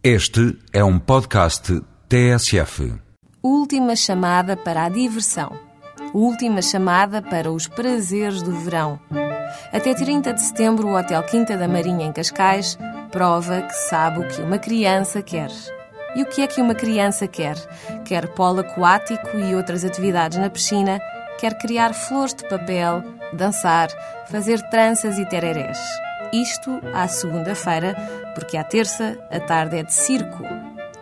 Este é um podcast TSF. Última chamada para a diversão. Última chamada para os prazeres do verão. Até 30 de setembro, o Hotel Quinta da Marinha, em Cascais, prova que sabe o que uma criança quer. E o que é que uma criança quer? Quer polo aquático e outras atividades na piscina, quer criar flores de papel, dançar, fazer tranças e tererés. Isto à segunda-feira, porque à terça a tarde é de circo.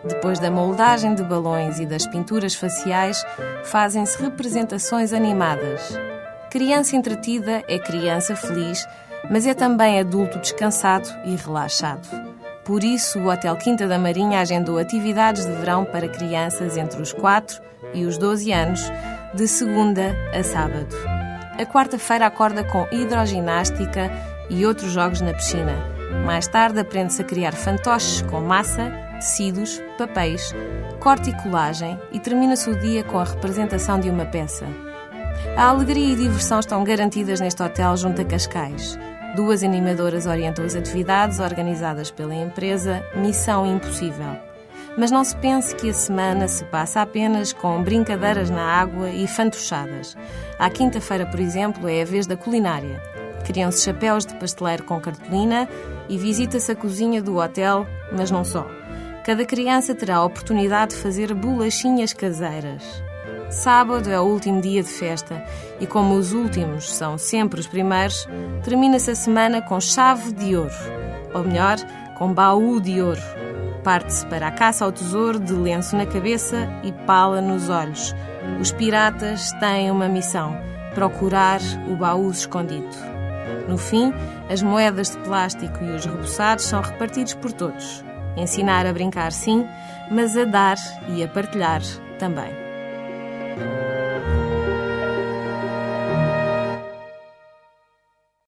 Depois da moldagem de balões e das pinturas faciais, fazem-se representações animadas. Criança entretida é criança feliz, mas é também adulto descansado e relaxado. Por isso, o Hotel Quinta da Marinha agendou atividades de verão para crianças entre os 4 e os 12 anos, de segunda a sábado. A quarta-feira acorda com hidroginástica e outros jogos na piscina. Mais tarde aprende-se a criar fantoches com massa, tecidos, papéis, corte e colagem e termina-se o dia com a representação de uma peça. A alegria e diversão estão garantidas neste hotel junto a Cascais. Duas animadoras orientam as atividades organizadas pela empresa Missão Impossível. Mas não se pense que a semana se passa apenas com brincadeiras na água e fantochadas. À quinta-feira, por exemplo, é a vez da culinária. Criam-se chapéus de pasteleiro com cartolina e visita-se a cozinha do hotel, mas não só. Cada criança terá a oportunidade de fazer bolachinhas caseiras. Sábado é o último dia de festa e, como os últimos são sempre os primeiros, termina-se a semana com chave de ouro. Ou melhor, com baú de ouro. Parte-se para a caça ao tesouro de lenço na cabeça e pala nos olhos. Os piratas têm uma missão: procurar o baú escondido. No fim, as moedas de plástico e os reboçados são repartidos por todos. Ensinar a brincar, sim, mas a dar e a partilhar também.